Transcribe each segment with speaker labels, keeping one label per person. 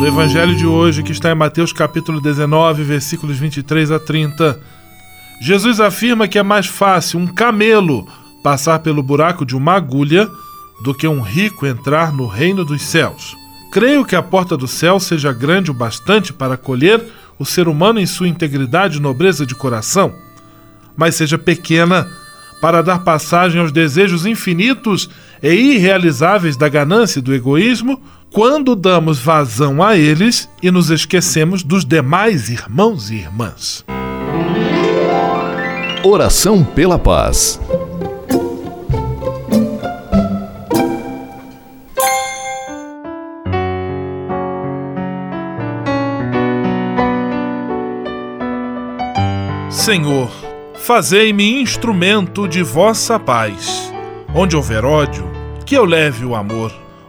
Speaker 1: No Evangelho de hoje, que está em Mateus capítulo 19, versículos 23 a 30, Jesus afirma que é mais fácil um camelo passar pelo buraco de uma agulha do que um rico entrar no reino dos céus. Creio que a porta do céu seja grande o bastante para acolher o ser humano em sua integridade e nobreza de coração, mas seja pequena para dar passagem aos desejos infinitos e irrealizáveis da ganância e do egoísmo, quando damos vazão a eles e nos esquecemos dos demais irmãos e irmãs.
Speaker 2: Oração pela paz.
Speaker 1: Senhor, fazei-me instrumento de vossa paz. Onde houver ódio, que eu leve o amor.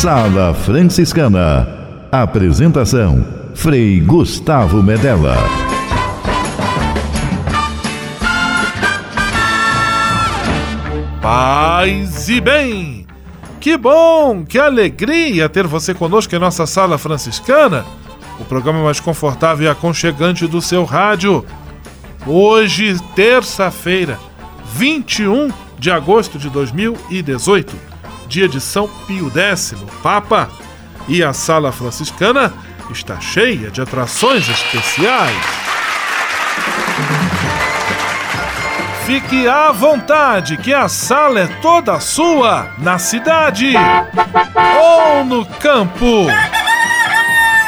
Speaker 2: Sala Franciscana. Apresentação: Frei Gustavo Medella.
Speaker 1: Paz e bem! Que bom, que alegria ter você conosco em nossa Sala Franciscana, o programa mais confortável e aconchegante do seu rádio. Hoje, terça-feira, 21 de agosto de 2018 dia de São Pio X, Papa, e a Sala Franciscana está cheia de atrações especiais. Fique à vontade, que a sala é toda sua, na cidade ou no campo.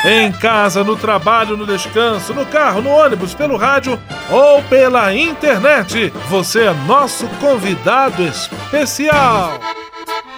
Speaker 1: Em casa, no trabalho, no descanso, no carro, no ônibus, pelo rádio ou pela internet, você é nosso convidado especial.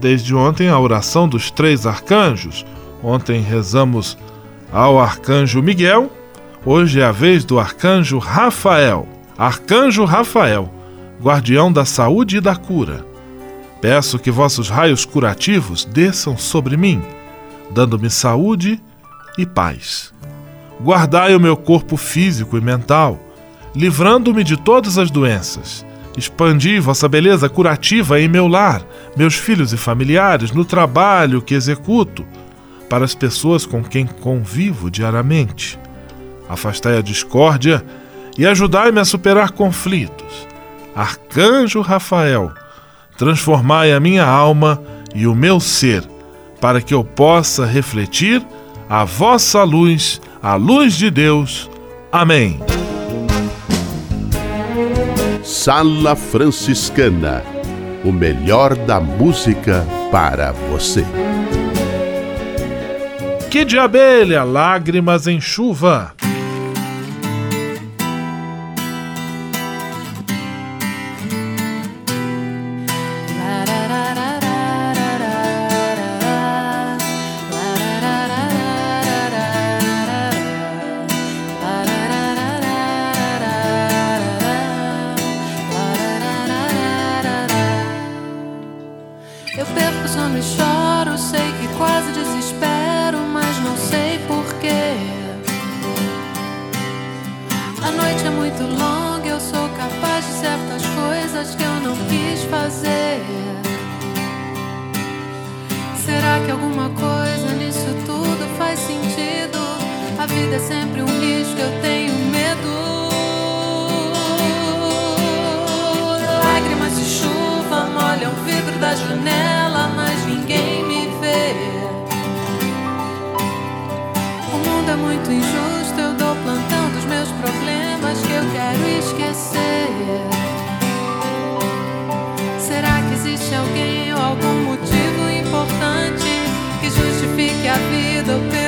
Speaker 1: desde ontem a oração dos três arcanjos. Ontem rezamos ao arcanjo Miguel, hoje é a vez do arcanjo Rafael. Arcanjo Rafael, guardião da saúde e da cura. Peço que vossos raios curativos desçam sobre mim, dando-me saúde e paz. Guardai o meu corpo físico e mental, livrando-me de todas as doenças Expandi vossa beleza curativa em meu lar, meus filhos e familiares, no trabalho que executo, para as pessoas com quem convivo diariamente. Afastai a discórdia e ajudai-me a superar conflitos. Arcanjo Rafael, transformai a minha alma e o meu ser, para que eu possa refletir a vossa luz, a luz de Deus. Amém.
Speaker 3: Sala Franciscana o melhor da música para você.
Speaker 1: Que de abelha, lágrimas em chuva.
Speaker 4: Será que existe alguém ou algum motivo importante que justifique a vida?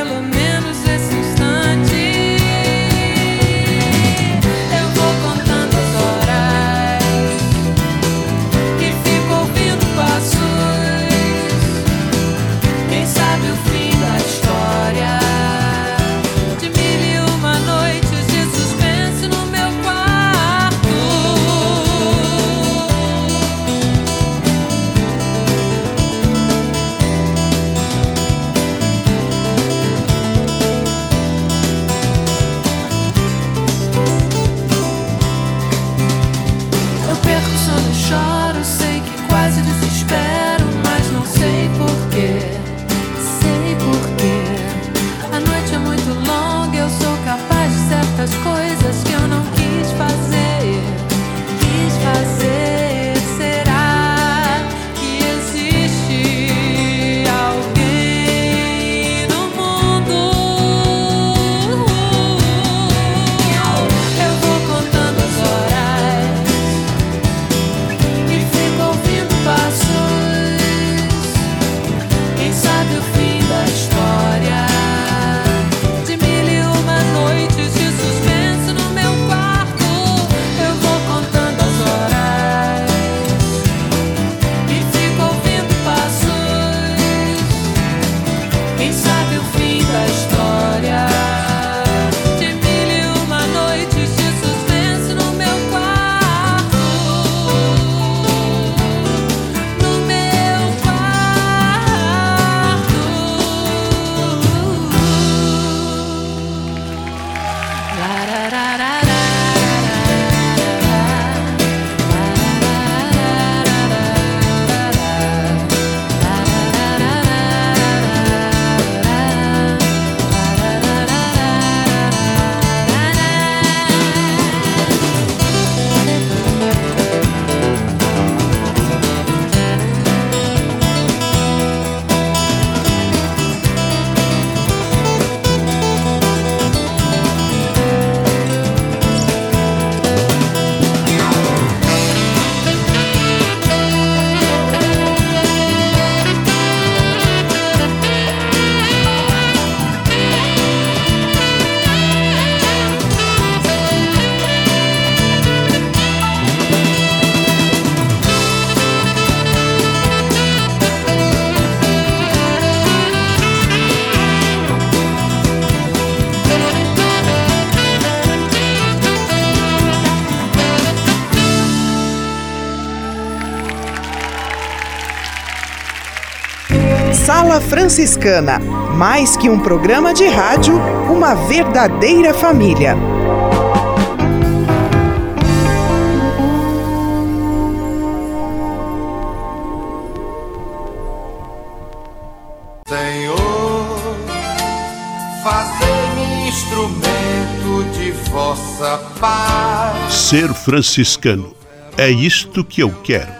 Speaker 5: Sala Franciscana mais que um programa de rádio, uma verdadeira família.
Speaker 6: Senhor, fazei-me instrumento de vossa paz.
Speaker 3: Ser franciscano é isto que eu quero.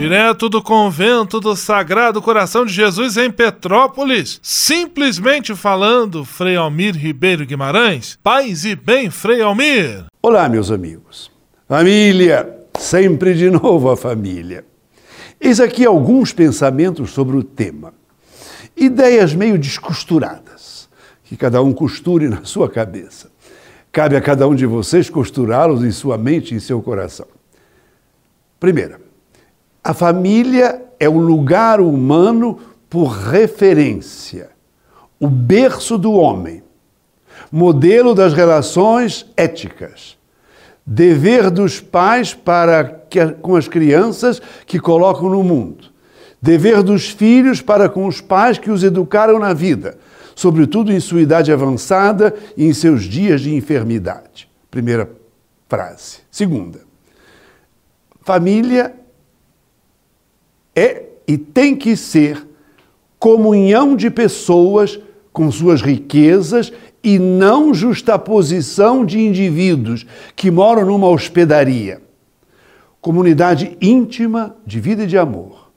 Speaker 1: Direto do convento do Sagrado Coração de Jesus em Petrópolis, simplesmente falando, Frei Almir Ribeiro Guimarães. Paz e bem, Frei Almir.
Speaker 7: Olá, meus amigos. Família, sempre de novo a família. Eis aqui alguns pensamentos sobre o tema. Ideias meio descosturadas, que cada um costure na sua cabeça. Cabe a cada um de vocês costurá-los em sua mente e em seu coração. Primeira, a família é o lugar humano por referência, o berço do homem, modelo das relações éticas, dever dos pais para que, com as crianças que colocam no mundo, dever dos filhos para com os pais que os educaram na vida, sobretudo em sua idade avançada e em seus dias de enfermidade. Primeira frase. Segunda, família é e tem que ser comunhão de pessoas com suas riquezas e não justaposição de indivíduos que moram numa hospedaria. Comunidade íntima de vida e de amor.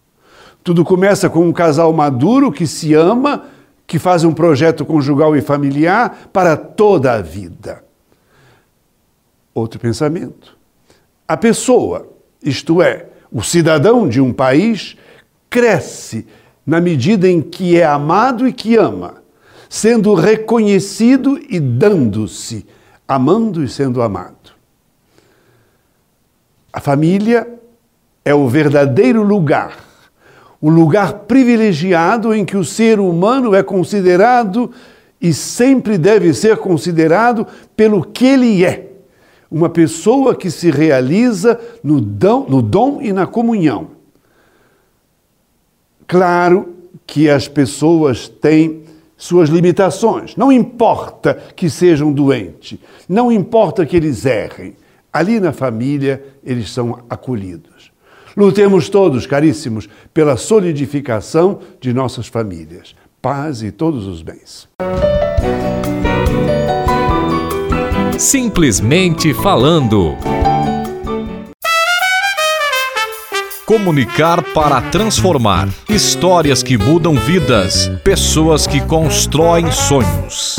Speaker 7: Tudo começa com um casal maduro que se ama, que faz um projeto conjugal e familiar para toda a vida. Outro pensamento. A pessoa, isto é, o cidadão de um país cresce na medida em que é amado e que ama, sendo reconhecido e dando-se, amando e sendo amado. A família é o verdadeiro lugar, o lugar privilegiado em que o ser humano é considerado e sempre deve ser considerado pelo que ele é uma pessoa que se realiza no dom, no dom e na comunhão. Claro que as pessoas têm suas limitações. Não importa que sejam doentes, não importa que eles errem. Ali na família eles são acolhidos. Lutemos todos, caríssimos, pela solidificação de nossas famílias. Paz e todos os bens.
Speaker 2: Simplesmente falando. Comunicar para transformar. Histórias que mudam vidas. Pessoas que constroem sonhos.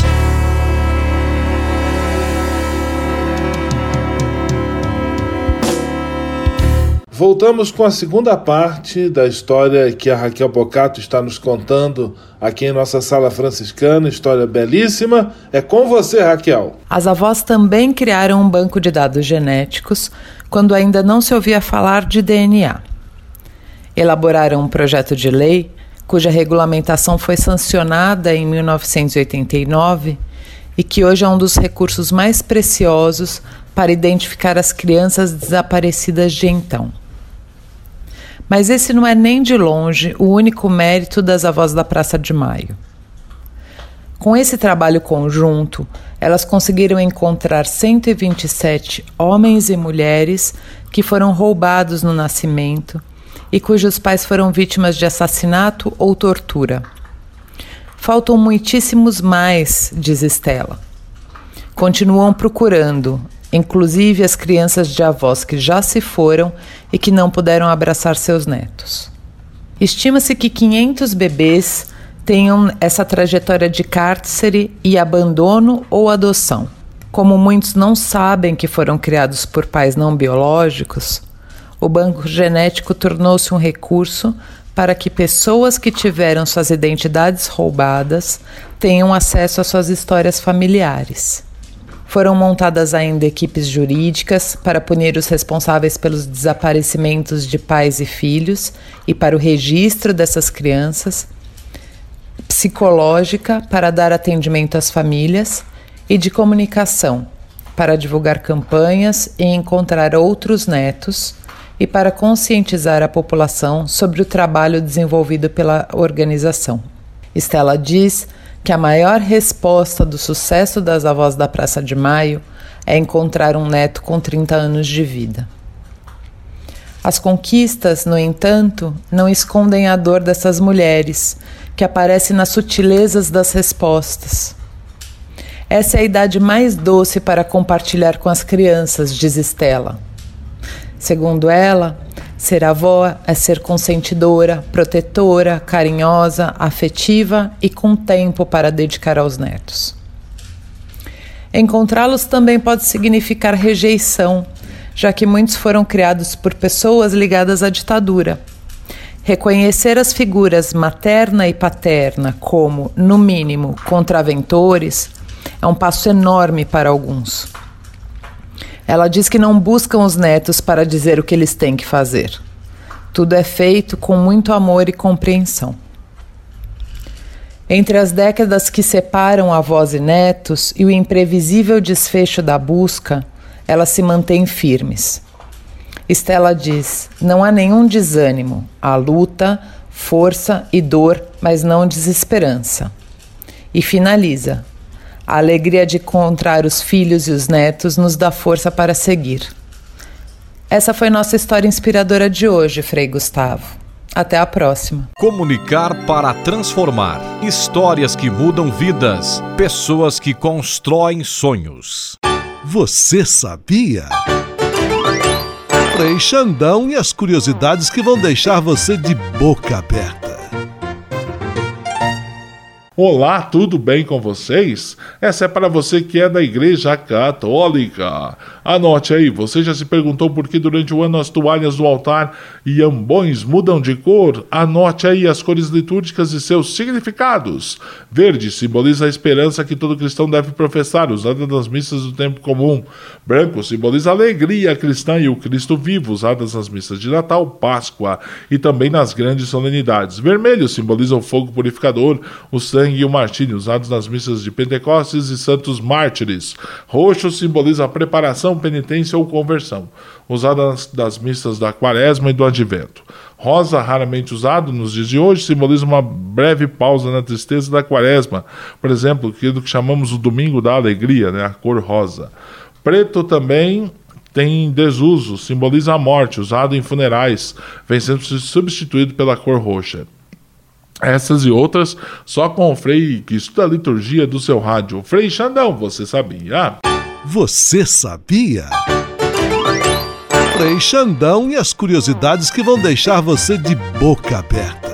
Speaker 8: Voltamos com a segunda parte da história que a Raquel Bocato está nos contando aqui em nossa sala franciscana. História belíssima. É com você, Raquel.
Speaker 9: As avós também criaram um banco de dados genéticos quando ainda não se ouvia falar de DNA. Elaboraram um projeto de lei cuja regulamentação foi sancionada em 1989 e que hoje é um dos recursos mais preciosos para identificar as crianças desaparecidas de então. Mas esse não é nem de longe o único mérito das avós da Praça de Maio. Com esse trabalho conjunto, elas conseguiram encontrar 127 homens e mulheres que foram roubados no nascimento e cujos pais foram vítimas de assassinato ou tortura. Faltam muitíssimos mais, diz Estela. Continuam procurando, inclusive as crianças de avós que já se foram e que não puderam abraçar seus netos. Estima-se que 500 bebês tenham essa trajetória de cárcere e abandono ou adoção. Como muitos não sabem que foram criados por pais não biológicos, o banco genético tornou-se um recurso para que pessoas que tiveram suas identidades roubadas tenham acesso às suas histórias familiares. Foram montadas ainda equipes jurídicas para punir os responsáveis pelos desaparecimentos de pais e filhos e para o registro dessas crianças, psicológica para dar atendimento às famílias e de comunicação para divulgar campanhas e encontrar outros netos e para conscientizar a população sobre o trabalho desenvolvido pela organização. Estela diz que a maior resposta do sucesso das avós da Praça de Maio é encontrar um neto com 30 anos de vida. As conquistas, no entanto, não escondem a dor dessas mulheres, que aparece nas sutilezas das respostas. Essa é a idade mais doce para compartilhar com as crianças, diz Estela. Segundo ela, Ser avó é ser consentidora, protetora, carinhosa, afetiva e com tempo para dedicar aos netos. Encontrá-los também pode significar rejeição, já que muitos foram criados por pessoas ligadas à ditadura. Reconhecer as figuras materna e paterna como, no mínimo, contraventores é um passo enorme para alguns. Ela diz que não buscam os netos para dizer o que eles têm que fazer. Tudo é feito com muito amor e compreensão. Entre as décadas que separam avós e netos e o imprevisível desfecho da busca, elas se mantêm firmes. Estela diz: não há nenhum desânimo, há luta, força e dor, mas não desesperança. E finaliza: a alegria de encontrar os filhos e os netos nos dá força para seguir. Essa foi nossa história inspiradora de hoje, Frei Gustavo. Até a próxima.
Speaker 2: Comunicar para transformar. Histórias que mudam vidas. Pessoas que constroem sonhos.
Speaker 10: Você sabia? Frei Xandão e as curiosidades que vão deixar você de boca aberta.
Speaker 8: Olá, tudo bem com vocês? Essa é para você que é da Igreja Católica. Anote aí, você já se perguntou por que durante o ano as toalhas do altar e ambões mudam de cor? Anote aí as cores litúrgicas e seus significados. Verde simboliza a esperança que todo cristão deve professar, usada nas missas do tempo comum. Branco simboliza a alegria cristã e o Cristo vivo, usadas nas missas de Natal, Páscoa e também nas grandes solenidades. Vermelho simboliza o fogo purificador, o sangue sangue e o martírio, usados nas missas de Pentecostes e Santos Mártires. Roxo simboliza a preparação, penitência ou conversão, usada nas missas da Quaresma e do Advento. Rosa, raramente usado nos dias de hoje, simboliza uma breve pausa na tristeza da Quaresma, por exemplo, aquilo que chamamos o Domingo da Alegria, né, a cor rosa. Preto também tem desuso, simboliza a morte, usado em funerais, vem sendo substituído pela cor roxa. Essas e outras só com o Frei que estuda a liturgia do seu rádio. Frei Xandão, você sabia?
Speaker 10: Você sabia? Frei Xandão e as curiosidades que vão deixar você de boca aberta.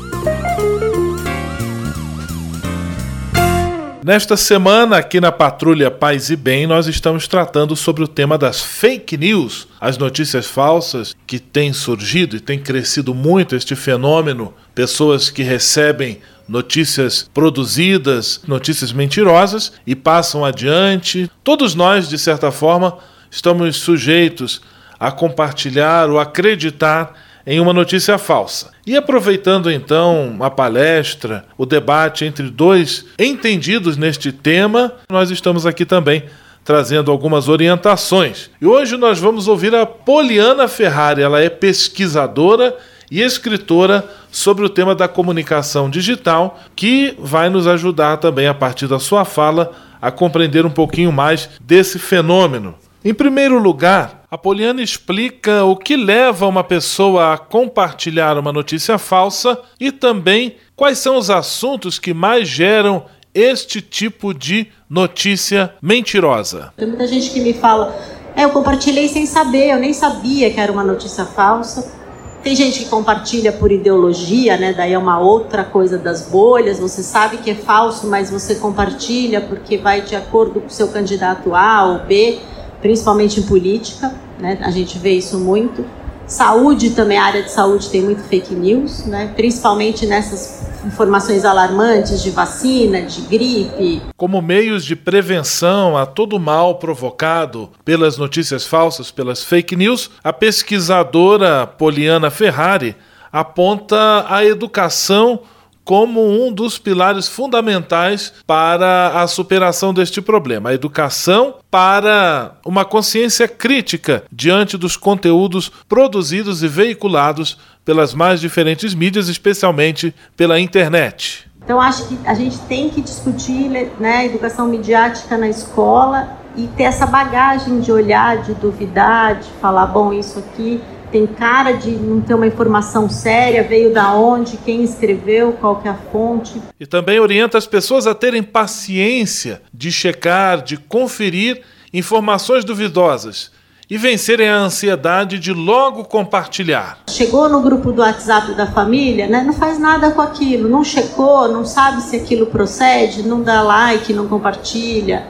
Speaker 1: Nesta semana, aqui na Patrulha Paz e Bem, nós estamos tratando sobre o tema das fake news, as notícias falsas que têm surgido e tem crescido muito este fenômeno. Pessoas que recebem notícias produzidas, notícias mentirosas e passam adiante. Todos nós, de certa forma, estamos sujeitos a compartilhar ou acreditar em uma notícia falsa. E aproveitando então a palestra, o debate entre dois entendidos neste tema, nós estamos aqui também trazendo algumas orientações. E hoje nós vamos ouvir a Poliana Ferrari, ela é pesquisadora e escritora sobre o tema da comunicação digital, que vai nos ajudar também a partir da sua fala a compreender um pouquinho mais desse fenômeno. Em primeiro lugar, a Poliana explica o que leva uma pessoa a compartilhar uma notícia falsa e também quais são os assuntos que mais geram este tipo de notícia mentirosa.
Speaker 11: Tem muita gente que me fala: é, eu compartilhei sem saber, eu nem sabia que era uma notícia falsa. Tem gente que compartilha por ideologia, né? Daí é uma outra coisa das bolhas. Você sabe que é falso, mas você compartilha porque vai de acordo com o seu candidato A ou B principalmente em política, né? A gente vê isso muito. Saúde também, a área de saúde tem muito fake news, né? Principalmente nessas informações alarmantes de vacina, de gripe.
Speaker 1: Como meios de prevenção a todo mal provocado pelas notícias falsas, pelas fake news, a pesquisadora Poliana Ferrari aponta a educação como um dos pilares fundamentais para a superação deste problema. A educação para uma consciência crítica diante dos conteúdos produzidos e veiculados pelas mais diferentes mídias, especialmente pela internet.
Speaker 11: Então, acho que a gente tem que discutir né, educação midiática na escola e ter essa bagagem de olhar, de duvidar, de falar, bom, isso aqui tem cara de não ter uma informação séria, veio da onde, quem escreveu, qual que é a fonte.
Speaker 1: E também orienta as pessoas a terem paciência de checar, de conferir informações duvidosas e vencerem a ansiedade de logo compartilhar.
Speaker 11: Chegou no grupo do WhatsApp da família, né? Não faz nada com aquilo, não checou, não sabe se aquilo procede, não dá like, não compartilha,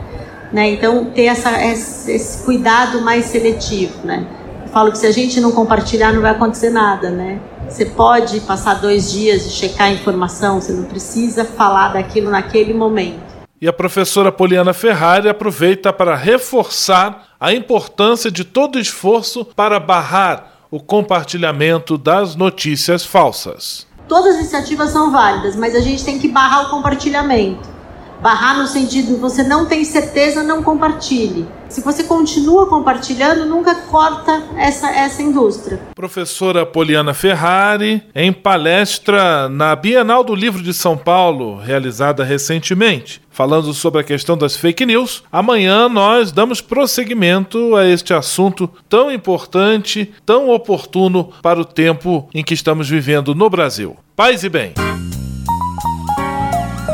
Speaker 11: né? Então ter essa, esse cuidado mais seletivo, né? Falo que se a gente não compartilhar não vai acontecer nada, né? Você pode passar dois dias de checar a informação, você não precisa falar daquilo naquele momento.
Speaker 1: E a professora Poliana Ferrari aproveita para reforçar a importância de todo esforço para barrar o compartilhamento das notícias falsas.
Speaker 11: Todas as iniciativas são válidas, mas a gente tem que barrar o compartilhamento. Barrar no sentido você não tem certeza, não compartilhe. Se você continua compartilhando, nunca corta essa, essa indústria.
Speaker 1: Professora Poliana Ferrari, em palestra na Bienal do Livro de São Paulo, realizada recentemente, falando sobre a questão das fake news. Amanhã nós damos prosseguimento a este assunto tão importante, tão oportuno para o tempo em que estamos vivendo no Brasil. Paz e bem.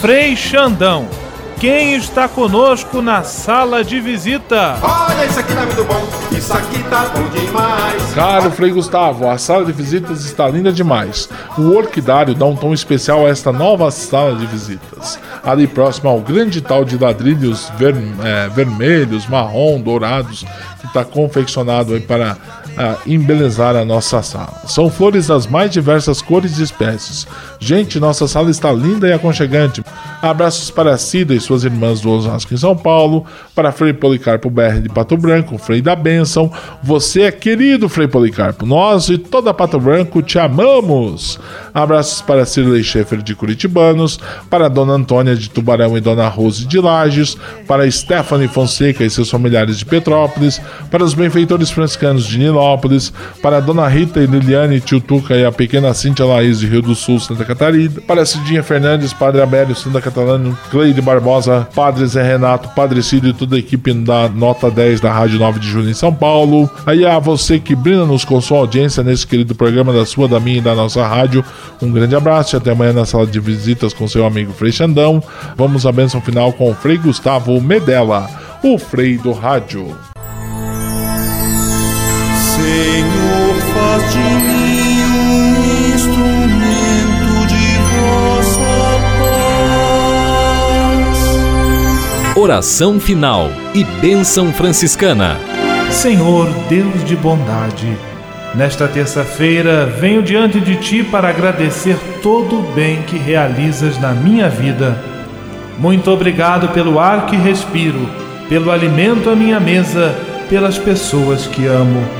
Speaker 1: Frei Xandão, quem está conosco na sala de visita?
Speaker 6: Olha, isso aqui tá muito bom, isso aqui tá bom demais.
Speaker 8: Caro Frei Gustavo, a sala de visitas está linda demais. O orquidário dá um tom especial a esta nova sala de visitas. Ali próximo ao grande tal de ladrilhos ver, é, vermelhos, marrom, dourados, que está confeccionado aí para a embelezar a nossa sala. São flores das mais diversas cores e espécies. Gente, nossa sala está linda e aconchegante. Abraços para Cida e suas irmãs do Osasco em São Paulo, para Frei Policarpo BR de Pato Branco, Frei da Bênção. Você é querido, Frei Policarpo. Nós e toda Pato Branco te amamos. Abraços para Cirlei Schaefer de Curitibanos, para Dona Antônia de Tubarão e Dona Rose de Lages, para Stephanie Fonseca e seus familiares de Petrópolis, para os benfeitores franciscanos de Nilópolis, para Dona Rita e Liliane Tiltuca e a pequena Cíntia Laís de Rio do Sul, Santa Catarina, para Cidinha Fernandes, Padre Abélio, Santa Catarina, Cleide Barbosa, Padre Zé Renato, Padre Cídio e toda a equipe da Nota 10 da Rádio 9 de Julho em São Paulo. Aí a você que brinda-nos com sua audiência nesse querido programa da sua, da minha e da nossa rádio, um grande abraço e até amanhã na sala de visitas com seu amigo Frei Xandão. Vamos à bênção final com o Frei Gustavo Medella, o Frei do Rádio.
Speaker 6: Senhor, faz de mim um instrumento de vossa paz.
Speaker 2: Oração final e bênção franciscana.
Speaker 1: Senhor, Deus de bondade, nesta terça-feira venho diante de ti para agradecer todo o bem que realizas na minha vida. Muito obrigado pelo ar que respiro, pelo alimento à minha mesa, pelas pessoas que amo.